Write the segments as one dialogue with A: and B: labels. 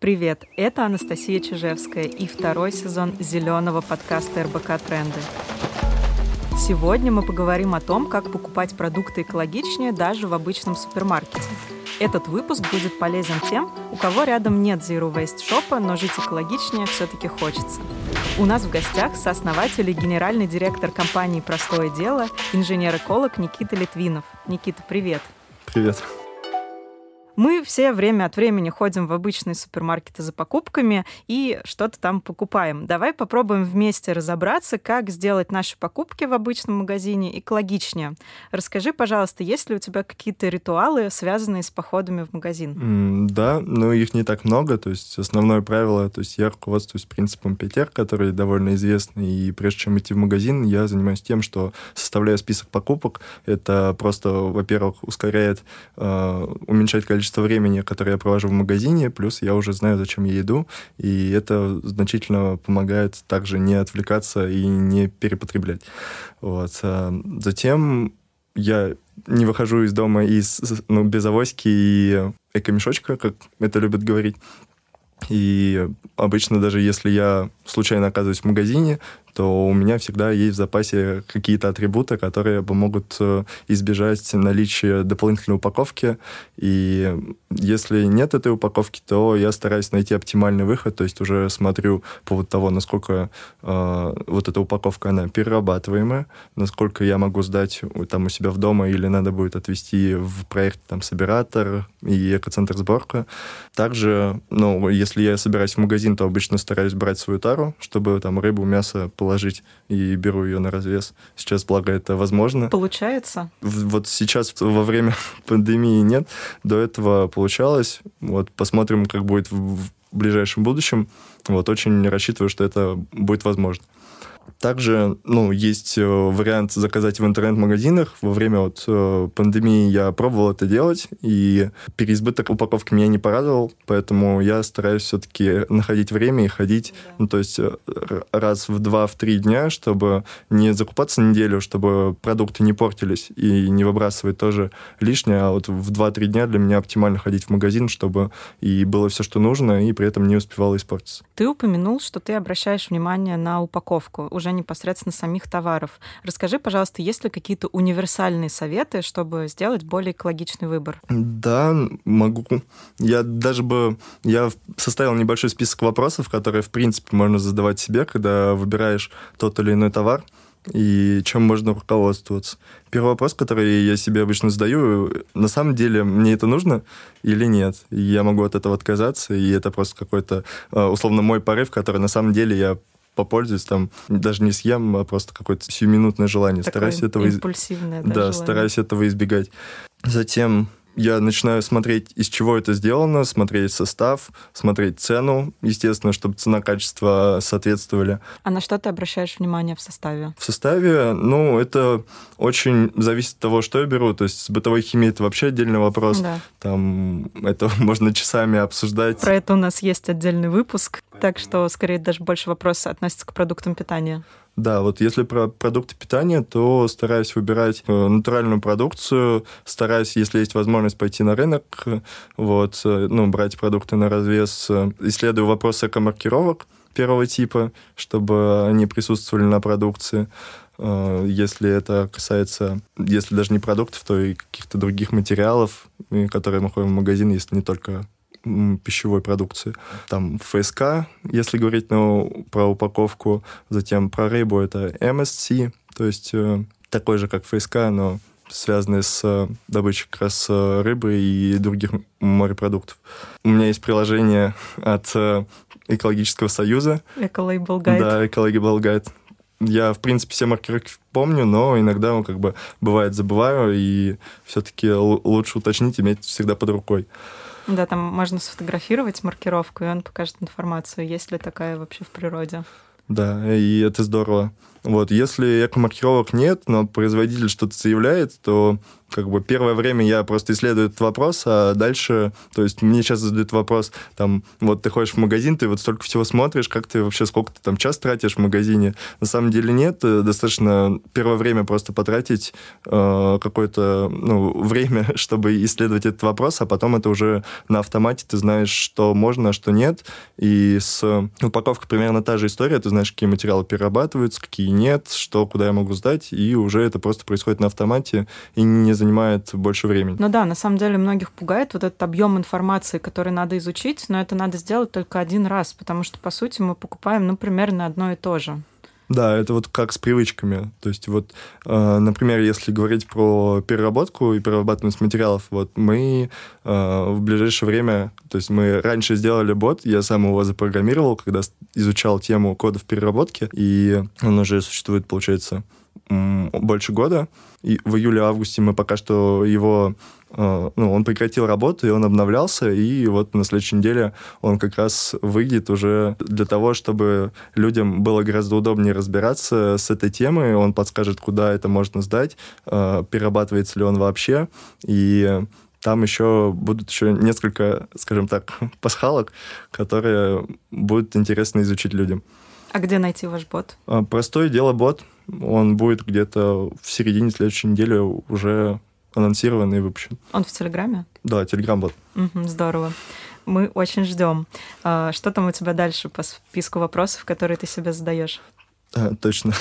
A: Привет, это Анастасия Чижевская и второй сезон зеленого подкаста РБК «Тренды». Сегодня мы поговорим о том, как покупать продукты экологичнее даже в обычном супермаркете. Этот выпуск будет полезен тем, у кого рядом нет Zero Waste шопа, но жить экологичнее все-таки хочется. У нас в гостях сооснователь и генеральный директор компании «Простое дело» инженер-эколог Никита Литвинов. Никита, привет.
B: Привет.
A: Мы все время от времени ходим в обычные супермаркеты за покупками и что-то там покупаем. Давай попробуем вместе разобраться, как сделать наши покупки в обычном магазине экологичнее. Расскажи, пожалуйста, есть ли у тебя какие-то ритуалы, связанные с походами в магазин?
B: Mm, да, но их не так много. То есть основное правило, то есть я руководствуюсь принципом 5 который довольно известный. И прежде чем идти в магазин, я занимаюсь тем, что составляю список покупок. Это просто, во-первых, ускоряет, э, уменьшает количество количество времени, которое я провожу в магазине, плюс я уже знаю, зачем я иду, и это значительно помогает также не отвлекаться и не перепотреблять. Вот. А затем я не выхожу из дома из, ну, без авоськи и эко-мешочка, как это любят говорить. И обычно даже если я случайно оказываюсь в магазине, то у меня всегда есть в запасе какие-то атрибуты, которые помогут э, избежать наличия дополнительной упаковки. И если нет этой упаковки, то я стараюсь найти оптимальный выход, то есть уже смотрю по поводу того, насколько э, вот эта упаковка, она перерабатываемая, насколько я могу сдать там у себя в дома или надо будет отвезти в проект там собиратор и экоцентр сборка. Также, ну, если я собираюсь в магазин, то обычно стараюсь брать свою тару, чтобы там рыбу, мясо положить, и беру ее на развес. Сейчас, благо, это возможно.
A: Получается?
B: Вот сейчас, во время пандемии нет. До этого получалось. Вот посмотрим, как будет в ближайшем будущем. Вот очень рассчитываю, что это будет возможно. Также, ну, есть э, вариант заказать в интернет-магазинах. Во время вот э, пандемии я пробовал это делать, и переизбыток упаковки меня не порадовал, поэтому я стараюсь все-таки находить время и ходить, да. ну, то есть э, раз в два, в три дня, чтобы не закупаться неделю, чтобы продукты не портились и не выбрасывать тоже лишнее, а вот в два-три дня для меня оптимально ходить в магазин, чтобы и было все, что нужно, и при этом не успевало испортиться.
A: Ты упомянул, что ты обращаешь внимание на упаковку. Уже уже непосредственно самих товаров. Расскажи, пожалуйста, есть ли какие-то универсальные советы, чтобы сделать более экологичный выбор?
B: Да, могу. Я даже бы... Я составил небольшой список вопросов, которые, в принципе, можно задавать себе, когда выбираешь тот или иной товар и чем можно руководствоваться. Первый вопрос, который я себе обычно задаю, на самом деле мне это нужно или нет? Я могу от этого отказаться, и это просто какой-то, э, условно, мой порыв, который на самом деле я попользуюсь, там даже не съем, а просто какое-то сиюминутное желание.
A: Такое стараюсь этого
B: импульсивное, да, да желание. стараюсь этого избегать. Затем я начинаю смотреть, из чего это сделано, смотреть состав, смотреть цену, естественно, чтобы цена-качество соответствовали.
A: А на что ты обращаешь внимание в составе?
B: В составе, ну, это очень зависит от того, что я беру. То есть с бытовой химией это вообще отдельный вопрос. Да. Там это можно часами обсуждать.
A: Про это у нас есть отдельный выпуск, так что, скорее, даже больше вопросов относится к продуктам питания.
B: Да, вот если про продукты питания, то стараюсь выбирать э, натуральную продукцию, стараюсь, если есть возможность, пойти на рынок, вот, э, ну, брать продукты на развес, исследую вопросы эко-маркировок первого типа, чтобы они присутствовали на продукции. Э, если это касается, если даже не продуктов, то и каких-то других материалов, которые мы ходим в магазин, если не только пищевой продукции. Там ФСК, если говорить ну, про упаковку, затем про рыбу это MSC, то есть э, такой же, как ФСК, но связанный с э, добычей как раз э, рыбы и других морепродуктов. У меня есть приложение от э, Экологического союза.
A: Эколейбл гайд.
B: Да, Эколейбл гайд. Я, в принципе, все маркировки помню, но иногда, ну, как бы, бывает, забываю, и все-таки лучше уточнить, иметь всегда под рукой.
A: Да, там можно сфотографировать маркировку, и он покажет информацию, есть ли такая вообще в природе.
B: Да, и это здорово. Вот, если экомаркировок нет, но производитель что-то заявляет, то как бы первое время я просто исследую этот вопрос, а дальше, то есть мне сейчас задают вопрос, там, вот ты ходишь в магазин, ты вот столько всего смотришь, как ты вообще, сколько ты там час тратишь в магазине. На самом деле нет, э, достаточно первое время просто потратить э, какое-то ну, время, чтобы исследовать этот вопрос, а потом это уже на автомате ты знаешь, что можно, а что нет. И с упаковкой примерно та же история, ты знаешь, какие материалы перерабатываются, какие нет, что, куда я могу сдать, и уже это просто происходит на автомате, и не занимает больше времени.
A: Ну да, на самом деле многих пугает вот этот объем информации, который надо изучить, но это надо сделать только один раз, потому что, по сути, мы покупаем, ну, примерно одно и то же.
B: Да, это вот как с привычками. То есть вот, э, например, если говорить про переработку и перерабатываемость материалов, вот мы э, в ближайшее время, то есть мы раньше сделали бот, я сам его запрограммировал, когда изучал тему кодов переработки, и он уже существует, получается, больше года. И в июле-августе мы пока что его ну, он прекратил работу, и он обновлялся, и вот на следующей неделе он как раз выйдет уже для того, чтобы людям было гораздо удобнее разбираться с этой темой, он подскажет, куда это можно сдать, э, перерабатывается ли он вообще, и там еще будут еще несколько, скажем так, пасхалок, которые будут интересно изучить людям.
A: А где найти ваш бот?
B: А, простое дело бот. Он будет где-то в середине следующей недели уже анонсирован и выпущен.
A: Он в Телеграме?
B: Да, Телеграм-бот.
A: Угу, здорово. Мы очень ждем. А, что там у тебя дальше по списку вопросов, которые ты себе задаешь?
B: А, точно.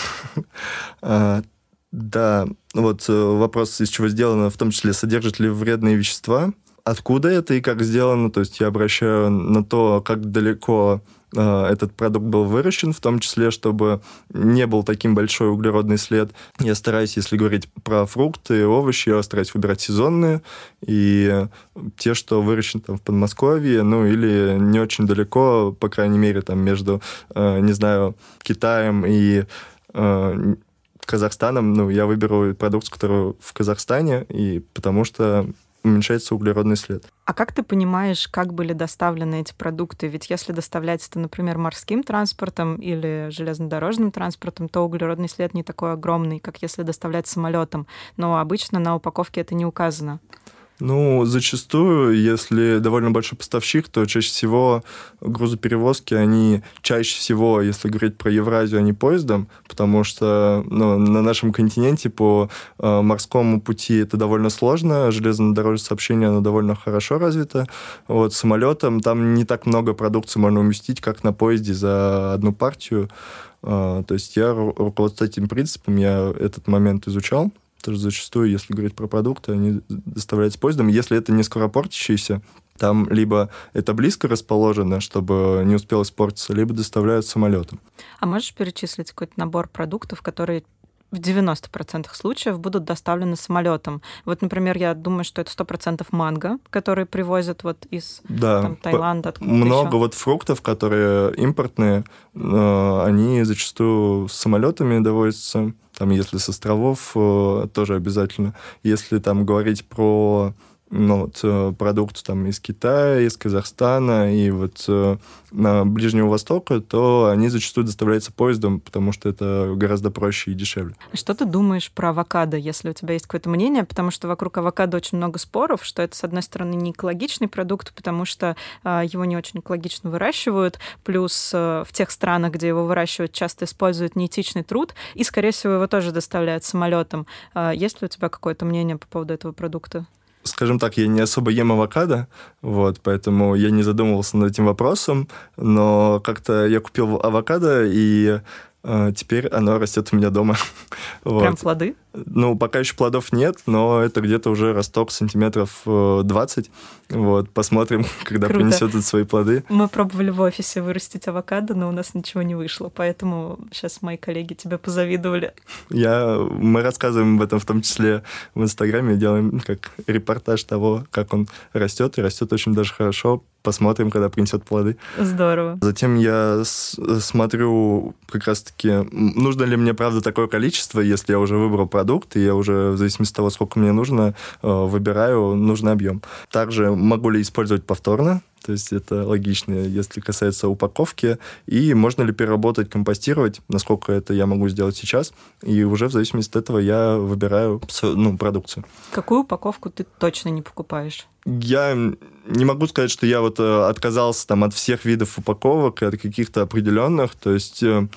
B: а, да, вот э, вопрос, из чего сделано, в том числе, содержит ли вредные вещества, откуда это и как сделано. То есть я обращаю на то, как далеко этот продукт был выращен, в том числе, чтобы не был таким большой углеродный след. Я стараюсь, если говорить про фрукты и овощи, я стараюсь выбирать сезонные, и те, что выращены там в Подмосковье, ну или не очень далеко, по крайней мере, там между, э, не знаю, Китаем и э, Казахстаном, ну, я выберу продукцию, которую в Казахстане, и потому что уменьшается углеродный след.
A: А как ты понимаешь, как были доставлены эти продукты? Ведь если доставлять это, например, морским транспортом или железнодорожным транспортом, то углеродный след не такой огромный, как если доставлять самолетом. Но обычно на упаковке это не указано.
B: Ну, зачастую, если довольно большой поставщик, то чаще всего грузоперевозки, они чаще всего, если говорить про Евразию, они поездом, потому что ну, на нашем континенте по э, морскому пути это довольно сложно, железнодорожное сообщение, оно довольно хорошо развито. Вот самолетом там не так много продукции можно уместить, как на поезде за одну партию. Э, то есть я руководствуюсь этим принципом, я этот момент изучал, тоже зачастую, если говорить про продукты, они доставляются поездом. Если это не скоропортящиеся, там либо это близко расположено, чтобы не успел испортиться, либо доставляют самолетом.
A: А можешь перечислить какой-то набор продуктов, которые в 90% случаев будут доставлены самолетом. Вот, например, я думаю, что это 100% манго, которые привозят вот из да, там, Таиланда.
B: Много еще. вот фруктов, которые импортные, они зачастую с самолетами довозятся. Там, если с островов, э, тоже обязательно. Если там говорить про ну, вот, э, продукт там из Китая, из Казахстана и вот э, на Ближнего Востока, то они зачастую доставляются поездом, потому что это гораздо проще и дешевле.
A: А что ты думаешь про авокадо, если у тебя есть какое-то мнение? Потому что вокруг авокадо очень много споров, что это, с одной стороны, не экологичный продукт, потому что э, его не очень экологично выращивают, плюс в тех странах, где его выращивают, часто используют неэтичный труд, и, скорее всего, его тоже доставляют самолетом. Есть ли у тебя какое-то мнение по поводу этого продукта?
B: Скажем так, я не особо ем авокадо, вот, поэтому я не задумывался над этим вопросом, но как-то я купил авокадо, и э, теперь оно растет у меня дома.
A: Вот. плоды?
B: Ну, пока еще плодов нет, но это где-то уже росток сантиметров 20. Э, вот, посмотрим, когда Круто. принесет это свои плоды.
A: Мы пробовали в офисе вырастить авокадо, но у нас ничего не вышло, поэтому сейчас мои коллеги тебе позавидовали.
B: Я, мы рассказываем об этом в том числе в Инстаграме, делаем как репортаж того, как он растет, и растет очень даже хорошо. Посмотрим, когда принесет плоды.
A: Здорово.
B: Затем я смотрю как раз-таки, нужно ли мне, правда, такое количество, если я уже выбрал продукт, продукт, и я уже в зависимости от того, сколько мне нужно, э, выбираю нужный объем. Также могу ли использовать повторно, то есть это логично, если касается упаковки. И можно ли переработать, компостировать, насколько это я могу сделать сейчас. И уже в зависимости от этого я выбираю ну, продукцию.
A: Какую упаковку ты точно не покупаешь?
B: Я не могу сказать, что я вот э, отказался там от всех видов упаковок, от каких-то определенных. То есть э,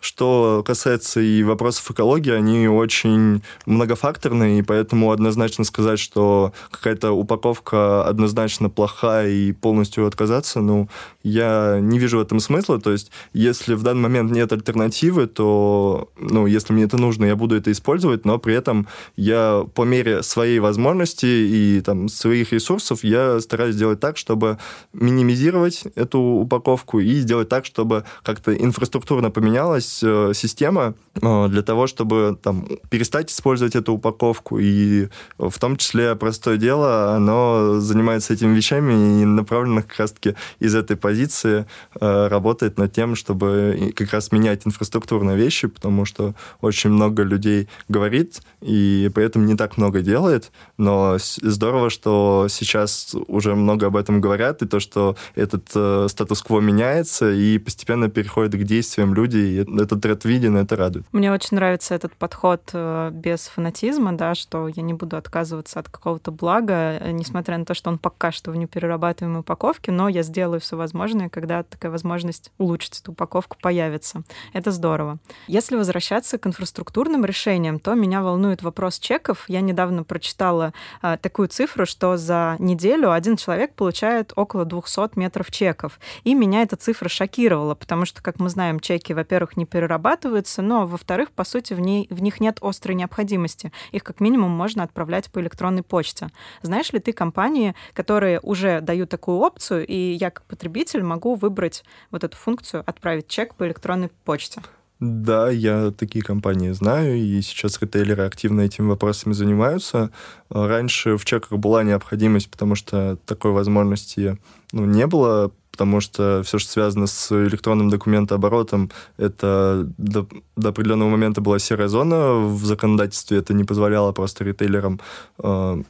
B: что касается и вопросов экологии, они очень многофакторные, и поэтому однозначно сказать, что какая-то упаковка однозначно плохая и полностью отказаться, ну, я не вижу в этом смысла. То есть, если в данный момент нет альтернативы, то, ну, если мне это нужно, я буду это использовать, но при этом я по мере своей возможности и там своих ресурсов я стараюсь сделать так, чтобы минимизировать эту упаковку и сделать так, чтобы как-то инфраструктурно поменялась появилась э, система э, для того, чтобы там, перестать использовать эту упаковку. И в том числе простое дело, оно занимается этими вещами и направлено как раз-таки из этой позиции э, работает над тем, чтобы как раз менять инфраструктурные вещи, потому что очень много людей говорит и при этом не так много делает. Но здорово, что сейчас уже много об этом говорят, и то, что этот э, статус-кво меняется и постепенно переходит к действиям люди, и этот тренд виден, это радует.
A: Мне очень нравится этот подход э, без фанатизма, да, что я не буду отказываться от какого-то блага, э, несмотря на то, что он пока что в неперерабатываемой упаковке, но я сделаю все возможное, когда такая возможность улучшить эту упаковку появится. Это здорово. Если возвращаться к инфраструктурным решениям, то меня волнует вопрос чеков. Я недавно прочитала а, такую цифру, что за неделю один человек получает около 200 метров чеков. И меня эта цифра шокировала, потому что, как мы знаем, чеки, во-первых, не перерабатываются, но, во-вторых, по сути, в, ней, в них нет острой необходимости. Их как минимум можно отправлять по электронной почте. Знаешь ли ты компании, которые уже дают такую опцию, и я как потребитель могу выбрать вот эту функцию «отправить чек по электронной почте»?
B: Да, я такие компании знаю, и сейчас ритейлеры активно этими вопросами занимаются. Раньше в чеках была необходимость, потому что такой возможности ну, не было потому что все, что связано с электронным документооборотом, это до, до определенного момента была серая зона в законодательстве, это не позволяло просто ритейлерам э,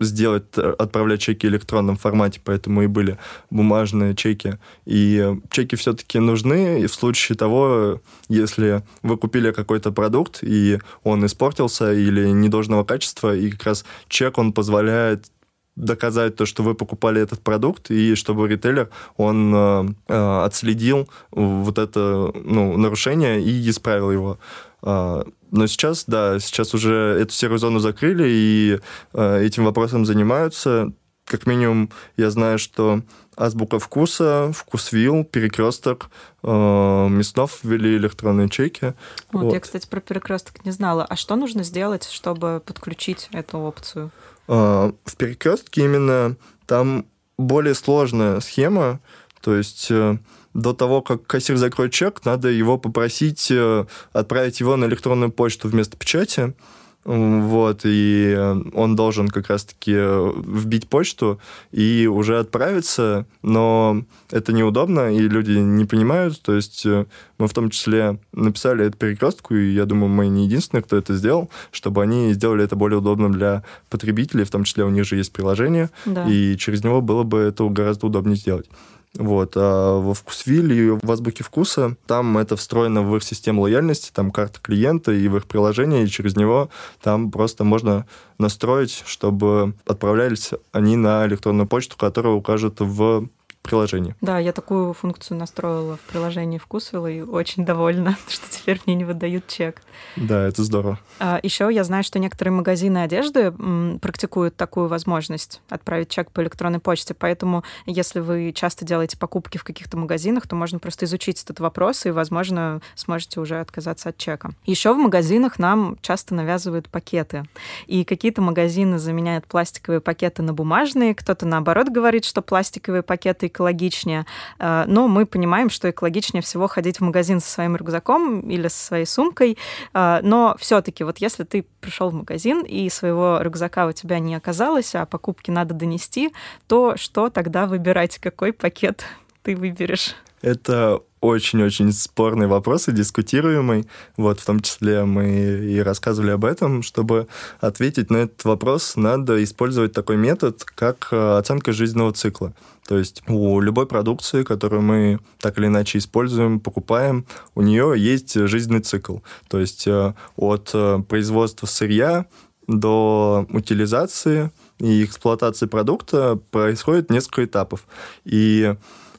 B: сделать, отправлять чеки в электронном формате, поэтому и были бумажные чеки. И чеки все-таки нужны, и в случае того, если вы купили какой-то продукт, и он испортился или недолжного качества, и как раз чек, он позволяет доказать то, что вы покупали этот продукт, и чтобы ритейлер, он э, э, отследил вот это ну, нарушение и исправил его. Э, но сейчас, да, сейчас уже эту серую зону закрыли, и э, этим вопросом занимаются. Как минимум, я знаю, что Азбука вкуса, Вкусвилл, Перекресток, э, Мяснов ввели электронные чеки.
A: Вот, вот, я, кстати, про Перекресток не знала. А что нужно сделать, чтобы подключить эту опцию?
B: А, в перекрестке именно там более сложная схема, то есть э, до того, как кассир закроет чек, надо его попросить э, отправить его на электронную почту вместо печати. Вот, и э, он должен как раз-таки э, вбить почту и уже отправиться, но это неудобно, и люди не понимают. То есть э, мы в том числе написали эту перекрестку, и я думаю, мы не единственные, кто это сделал, чтобы они сделали это более удобным для потребителей, в том числе у них же есть приложение, да. и через него было бы это гораздо удобнее сделать. Вот. А во Вкусвилле в Азбуке Вкуса там это встроено в их систему лояльности, там карта клиента и в их приложение, и через него там просто можно настроить, чтобы отправлялись они на электронную почту, которая укажет в приложении.
A: Да, я такую функцию настроила в приложении Вкусвилла и очень довольна, что теперь мне не выдают чек.
B: Да, это здорово.
A: А, еще я знаю, что некоторые магазины одежды практикуют такую возможность отправить чек по электронной почте, поэтому если вы часто делаете покупки в каких-то магазинах, то можно просто изучить этот вопрос и, возможно, сможете уже отказаться от чека. Еще в магазинах нам часто навязывают пакеты. И какие-то магазины заменяют пластиковые пакеты на бумажные, кто-то наоборот говорит, что пластиковые пакеты экологичнее. Э, но мы понимаем, что экологичнее всего ходить в магазин со своим рюкзаком или со своей сумкой. Э, но все-таки, вот если ты пришел в магазин и своего рюкзака у тебя не оказалось, а покупки надо донести, то что тогда выбирать? Какой пакет ты выберешь?
B: Это очень-очень спорный вопрос и дискутируемый. Вот, в том числе мы и рассказывали об этом. Чтобы ответить на этот вопрос, надо использовать такой метод, как э, оценка жизненного цикла. То есть у любой продукции, которую мы так или иначе используем, покупаем, у нее есть жизненный цикл. То есть э, от э, производства сырья до утилизации и эксплуатации продукта происходит несколько этапов. И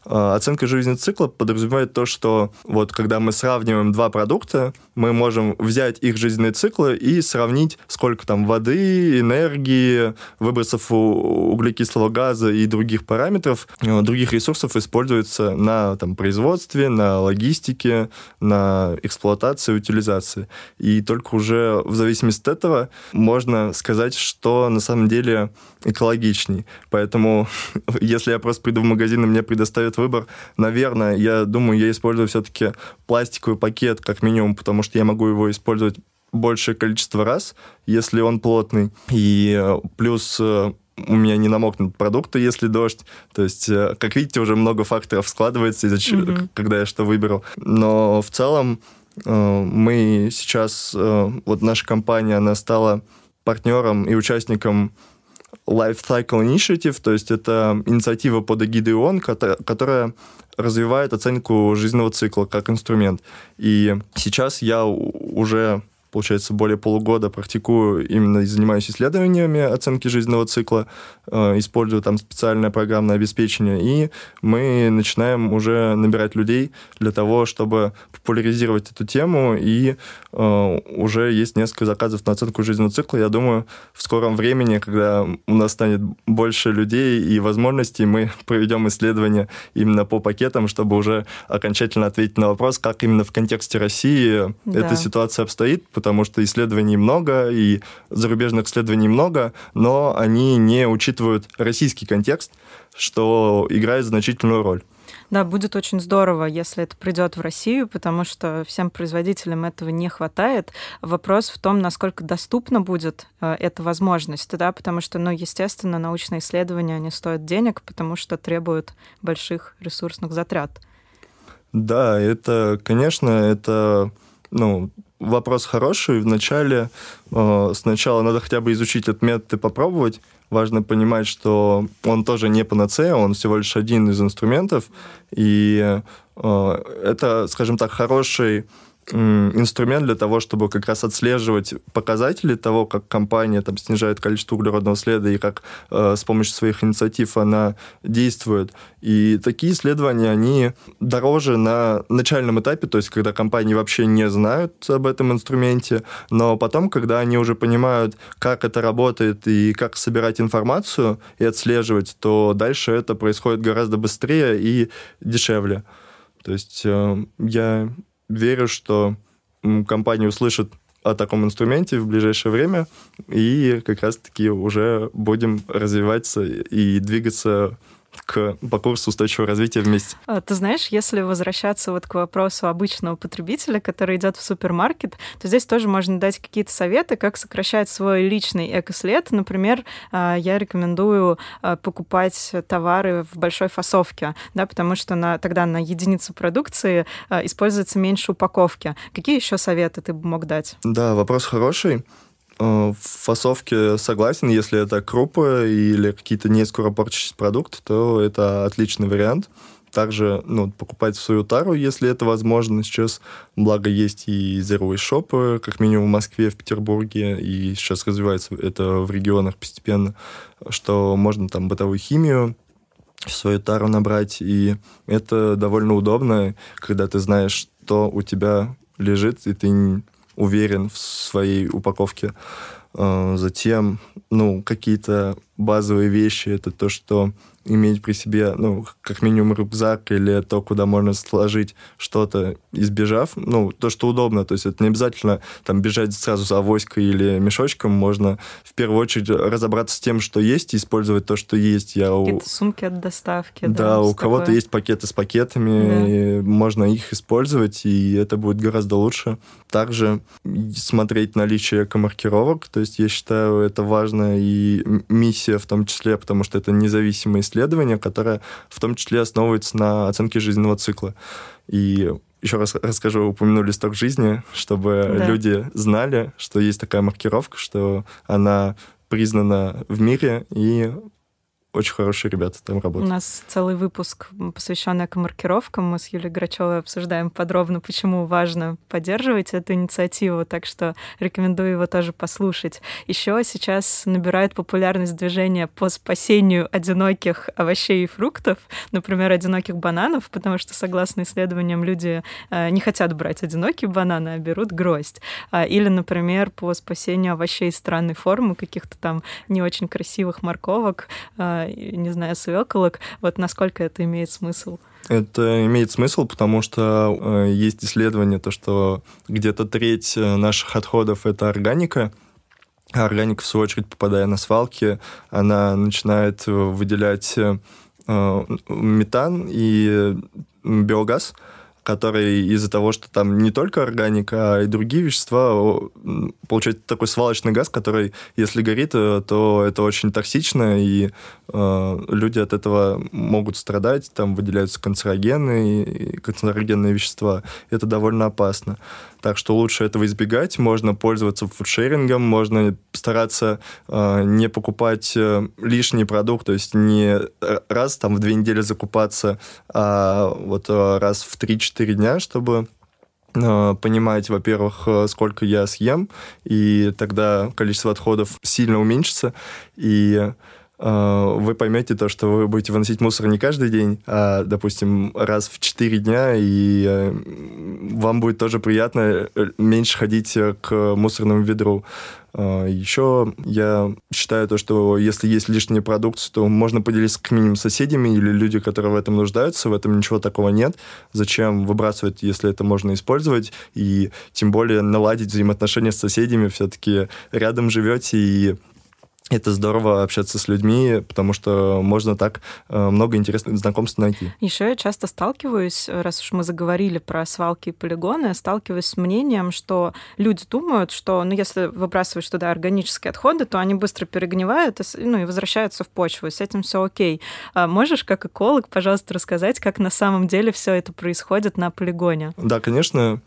B: оценка жизненного цикла подразумевает то, что вот когда мы сравниваем два продукта, мы можем взять их жизненные циклы и сравнить, сколько там воды, энергии, выбросов углекислого газа и других параметров, э, других ресурсов используется на там, производстве, на логистике, на эксплуатации, утилизации. И только уже в зависимости от этого можно сказать, что на самом деле экологичней. Поэтому если я просто приду в магазин и мне предоставят этот выбор, наверное, я думаю, я использую все-таки пластиковый пакет как минимум, потому что я могу его использовать большее количество раз, если он плотный. И э, плюс э, у меня не намокнут продукты, если дождь. То есть, э, как видите, уже много факторов складывается, из-за mm-hmm. когда я что выберу. Но в целом мы сейчас, вот наша компания, она стала партнером и участником Life Cycle Initiative, то есть это инициатива под эгидой ООН, которая развивает оценку жизненного цикла как инструмент. И сейчас я уже получается, более полугода практикую именно занимаюсь исследованиями оценки жизненного цикла, э, использую там специальное программное обеспечение, и мы начинаем уже набирать людей для того, чтобы популяризировать эту тему, и э, уже есть несколько заказов на оценку жизненного цикла. Я думаю, в скором времени, когда у нас станет больше людей и возможностей, мы проведем исследования именно по пакетам, чтобы уже окончательно ответить на вопрос, как именно в контексте России да. эта ситуация обстоит, потому что исследований много, и зарубежных исследований много, но они не учитывают российский контекст, что играет значительную роль.
A: Да, будет очень здорово, если это придет в Россию, потому что всем производителям этого не хватает. Вопрос в том, насколько доступна будет э, эта возможность, да, потому что, ну, естественно, научные исследования, они стоят денег, потому что требуют больших ресурсных затрат.
B: Да, это, конечно, это ну, вопрос хороший. Вначале э, сначала надо хотя бы изучить этот метод и попробовать. Важно понимать, что он тоже не панацея, он всего лишь один из инструментов. И э, это, скажем так, хороший инструмент для того, чтобы как раз отслеживать показатели того, как компания там снижает количество углеродного следа и как э, с помощью своих инициатив она действует. И такие исследования, они дороже на начальном этапе, то есть когда компании вообще не знают об этом инструменте, но потом, когда они уже понимают, как это работает и как собирать информацию и отслеживать, то дальше это происходит гораздо быстрее и дешевле. То есть э, я верю, что компания услышит о таком инструменте в ближайшее время, и как раз-таки уже будем развиваться и двигаться к, по курсу устойчивого развития вместе.
A: А, ты знаешь, если возвращаться вот к вопросу обычного потребителя, который идет в супермаркет, то здесь тоже можно дать какие-то советы, как сокращать свой личный экослед. Например, а, я рекомендую а, покупать товары в большой фасовке, да, потому что на, тогда на единицу продукции используется меньше упаковки. Какие еще советы ты бы мог дать?
B: Да, вопрос хороший. Э, в фасовке согласен, если это крупы или какие-то не скоропорчащиеся продукты, то это отличный вариант. Также ну, покупать свою тару, если это возможно. Сейчас, благо, есть и zero шопы, как минимум в Москве, в Петербурге, и сейчас развивается это в регионах постепенно, что можно там бытовую химию свою тару набрать, и это довольно удобно, когда ты знаешь, что у тебя лежит, и ты уверен в своей упаковке. А, затем, ну, какие-то базовые вещи, это то, что иметь при себе, ну, как минимум рюкзак или то, куда можно сложить что-то, избежав, ну, то, что удобно, то есть это не обязательно там бежать сразу за авоськой или мешочком, можно в первую очередь разобраться с тем, что есть, и использовать то, что есть.
A: Я Какие-то у... сумки от доставки.
B: Да, да у кого-то такое. есть пакеты с пакетами, да. можно их использовать, и это будет гораздо лучше. Также смотреть наличие экомаркировок, то есть я считаю, это важно, и миссия в том числе, потому что это независимое исследование, которое в том числе основывается на оценке жизненного цикла. И еще раз расскажу, упомяну листок жизни, чтобы да. люди знали, что есть такая маркировка, что она признана в мире и очень хорошие ребята там работают.
A: У нас целый выпуск, посвященный маркировкам. Мы с Юлией Грачевой обсуждаем подробно, почему важно поддерживать эту инициативу, так что рекомендую его тоже послушать. Еще сейчас набирает популярность движение по спасению одиноких овощей и фруктов, например, одиноких бананов, потому что, согласно исследованиям, люди э, не хотят брать одинокие бананы, а берут гроздь. А, или, например, по спасению овощей странной формы, каких-то там не очень красивых морковок, э, не знаю, свеколок. Вот насколько это имеет смысл?
B: Это имеет смысл, потому что э, есть исследование, то, что где-то треть э, наших отходов это органика, а органика, в свою очередь, попадая на свалки, она начинает выделять э, метан и биогаз, который из-за того, что там не только органика, а и другие вещества, получается такой свалочный газ, который, если горит, э, то это очень токсично, и э, люди от этого могут страдать, там выделяются канцерогены, и канцерогенные вещества. Это довольно опасно. Так что лучше этого избегать. Можно пользоваться фудшерингом, можно стараться э, не покупать э, лишний продукт, то есть не раз там в две недели закупаться, а вот э, раз в 3-4 дня, чтобы э, понимать, во-первых, э, сколько я съем, и тогда количество отходов сильно уменьшится, и вы поймете то, что вы будете выносить мусор не каждый день, а, допустим, раз в 4 дня, и э, вам будет тоже приятно э, меньше ходить к мусорному ведру. Еще я считаю то, что если есть лишняя продукция, то можно поделиться как минимум соседями или люди, которые в этом нуждаются. В этом ничего такого нет. Зачем выбрасывать, если это можно использовать? И тем более наладить взаимоотношения с соседями. Все-таки рядом живете, и это здорово общаться с людьми, потому что можно так э, много интересных знакомств найти.
A: Еще я часто сталкиваюсь, раз уж мы заговорили про свалки и полигоны, сталкиваюсь с мнением, что люди думают, что ну, если выбрасывать туда органические отходы, то они быстро перегнивают ну, и возвращаются в почву, и с этим все окей. А можешь, как эколог, пожалуйста, рассказать, как на самом деле все это происходит на полигоне?
B: Да, конечно.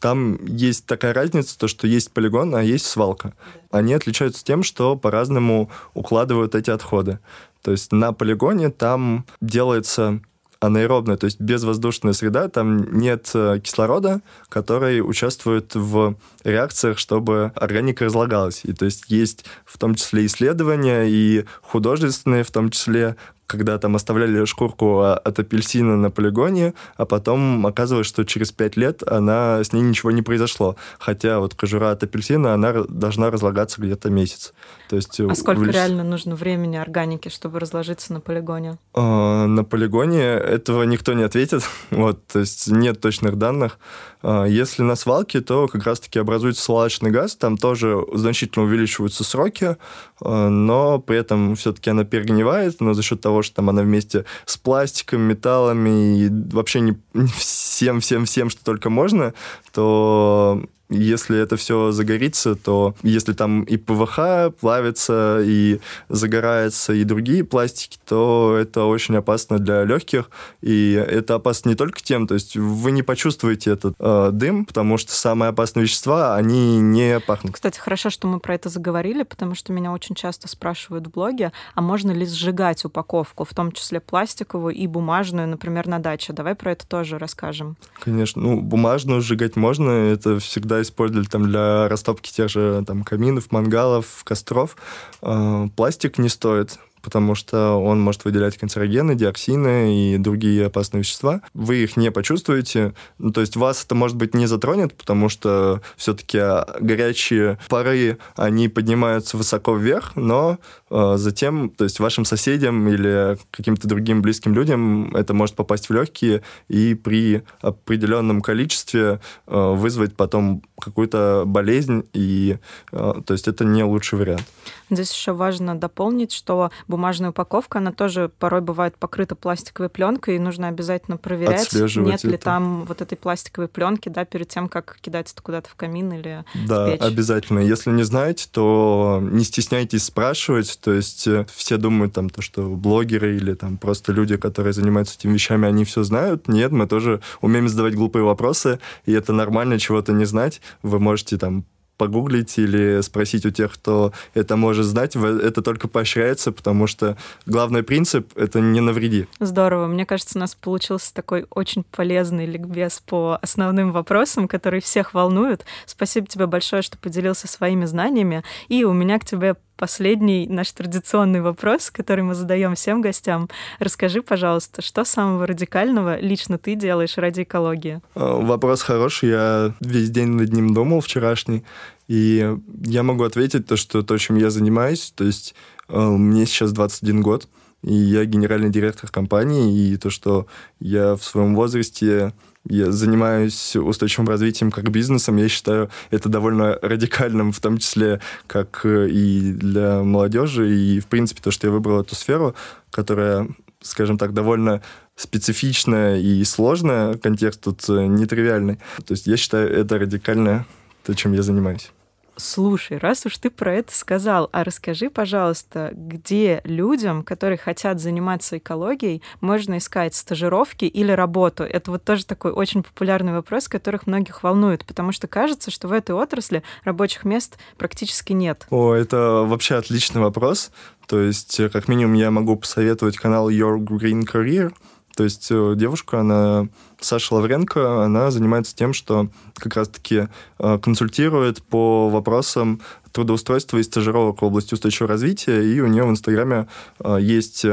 B: Там есть такая разница, то, что есть полигон, а есть свалка. Они отличаются тем, что по-разному укладывают эти отходы. То есть на полигоне там делается анаэробная, то есть безвоздушная среда, там нет э, кислорода, который участвует в реакциях, чтобы органика разлагалась. И то есть есть в том числе исследования и художественные, в том числе когда там оставляли шкурку а, от апельсина на полигоне, а потом оказывалось, что через пять лет она, с ней ничего не произошло. Хотя вот кожура от апельсина, она должна разлагаться где-то месяц. То есть,
A: а сколько увелич... реально нужно времени органики, чтобы разложиться на полигоне?
B: А, на полигоне этого никто не ответит. вот, то есть нет точных данных. А, если на свалке, то как раз-таки образуется свалочный газ, там тоже значительно увеличиваются сроки, но при этом все-таки она перегнивает, но за счет того, что там она вместе с пластиком, металлами и вообще не всем-всем-всем, что только можно, то если это все загорится, то если там и ПВХ плавится, и загорается, и другие пластики, то это очень опасно для легких. И это опасно не только тем, то есть вы не почувствуете этот э, дым, потому что самые опасные вещества, они не пахнут.
A: Кстати, хорошо, что мы про это заговорили, потому что меня очень часто спрашивают в блоге, а можно ли сжигать упаковку, в том числе пластиковую и бумажную, например, на даче. Давай про это тоже расскажем.
B: Конечно. Ну, бумажную сжигать можно, это всегда использовали там для растопки тех же там каминов, мангалов, костров. Э, пластик не стоит потому что он может выделять канцерогены, диоксины и другие опасные вещества. Вы их не почувствуете, ну, то есть вас это, может быть, не затронет, потому что все-таки горячие пары, они поднимаются высоко вверх, но э, затем, то есть вашим соседям или каким-то другим близким людям это может попасть в легкие и при определенном количестве э, вызвать потом какую-то болезнь, и э, то есть это не лучший вариант.
A: Здесь еще важно дополнить, что бумажная упаковка, она тоже порой бывает покрыта пластиковой пленкой, и нужно обязательно проверять, нет ли там вот этой пластиковой пленки, да, перед тем, как кидать это куда-то в камин или
B: да,
A: в печь.
B: обязательно. Если не знаете, то не стесняйтесь спрашивать. То есть э, все думают там то, что блогеры или там просто люди, которые занимаются этими вещами, они все знают. Нет, мы тоже умеем задавать глупые вопросы, и это нормально чего-то не знать. Вы можете там погуглить или спросить у тех, кто это может знать, это только поощряется, потому что главный принцип — это не навреди.
A: Здорово. Мне кажется, у нас получился такой очень полезный ликбез по основным вопросам, которые всех волнуют. Спасибо тебе большое, что поделился своими знаниями. И у меня к тебе последний наш традиционный вопрос, который мы задаем всем гостям. Расскажи, пожалуйста, что самого радикального лично ты делаешь ради экологии?
B: А, вопрос хороший. Я весь день над ним думал вчерашний. И я могу ответить то, что то, чем я занимаюсь, то есть а, мне сейчас 21 год, и я генеральный директор компании, и то, что я в своем возрасте я занимаюсь устойчивым развитием как бизнесом, я считаю это довольно радикальным, в том числе как э, и для молодежи, и, в принципе, то, что я выбрал эту сферу, которая, скажем так, довольно специфичная и сложная, контекст тут э, нетривиальный. То есть я считаю это радикально то, чем я занимаюсь.
A: Слушай, раз уж ты про это сказал, а расскажи, пожалуйста, где людям, которые хотят заниматься экологией, можно искать стажировки или работу? Это вот тоже такой очень популярный вопрос, которых многих волнует, потому что кажется, что в этой отрасли рабочих мест практически нет.
B: О, это вообще отличный вопрос. То есть, как минимум, я могу посоветовать канал Your Green Career, то есть э, девушка, она, Саша Лавренко, она занимается тем, что как раз-таки э, консультирует по вопросам трудоустройства и стажировок в области устойчивого развития, и у нее в Инстаграме э, есть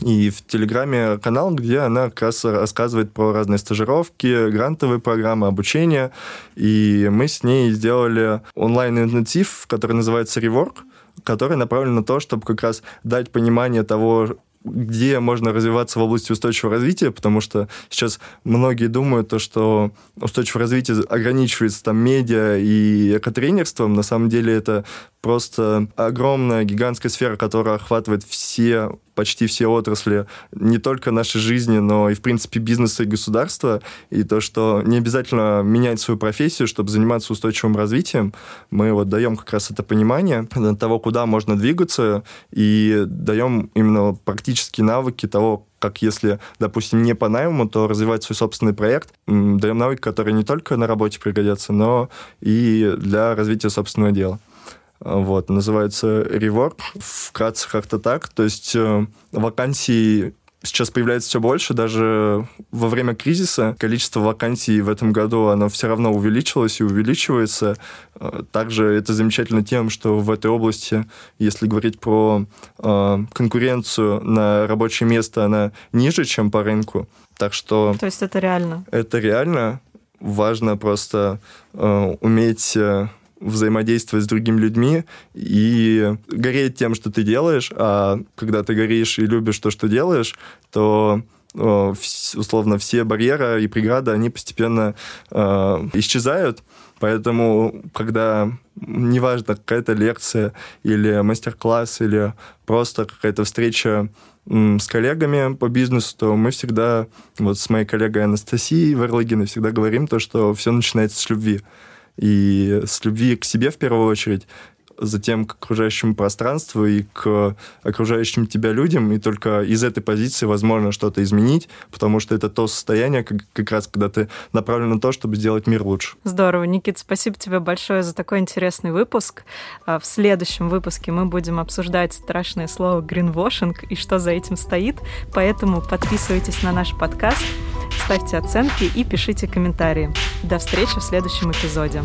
B: и в Телеграме канал, где она как раз рассказывает про разные стажировки, грантовые программы, обучение. И мы с ней сделали онлайн-интенсив, который называется Rework, который направлен на то, чтобы как раз дать понимание того, где можно развиваться в области устойчивого развития, потому что сейчас многие думают, то, что устойчивое развитие ограничивается там медиа и экотренерством. На самом деле это просто огромная, гигантская сфера, которая охватывает все почти все отрасли не только нашей жизни, но и, в принципе, бизнеса и государства. И то, что не обязательно менять свою профессию, чтобы заниматься устойчивым развитием. Мы вот даем как раз это понимание того, куда можно двигаться, и даем именно практические навыки того, как если, допустим, не по найму, то развивать свой собственный проект. Даем навыки, которые не только на работе пригодятся, но и для развития собственного дела. Вот, называется Rework. Вкратце как-то так. То есть э, вакансий сейчас появляется все больше, даже во время кризиса количество вакансий в этом году, оно все равно увеличилось и увеличивается. Э, также это замечательно тем, что в этой области, если говорить про э, конкуренцию на рабочее место, она ниже, чем по рынку. Так что...
A: То есть это реально?
B: Это реально. Важно просто уметь... Э, взаимодействовать с другими людьми и гореть тем, что ты делаешь, а когда ты горишь и любишь то, что делаешь, то условно все барьеры и преграды, они постепенно э, исчезают. Поэтому, когда неважно, какая-то лекция или мастер-класс, или просто какая-то встреча с коллегами по бизнесу, то мы всегда, вот с моей коллегой Анастасией Варлыгиной, всегда говорим то, что все начинается с любви и с любви к себе в первую очередь, затем к окружающему пространству и к окружающим тебя людям, и только из этой позиции возможно что-то изменить, потому что это то состояние, как, как раз когда ты направлен на то, чтобы сделать мир лучше.
A: Здорово, Никит, спасибо тебе большое за такой интересный выпуск. А, в следующем выпуске мы будем обсуждать страшное слово «гринвошинг» и что за этим стоит, поэтому подписывайтесь на наш подкаст, ставьте оценки и пишите комментарии. До встречи в следующем эпизоде.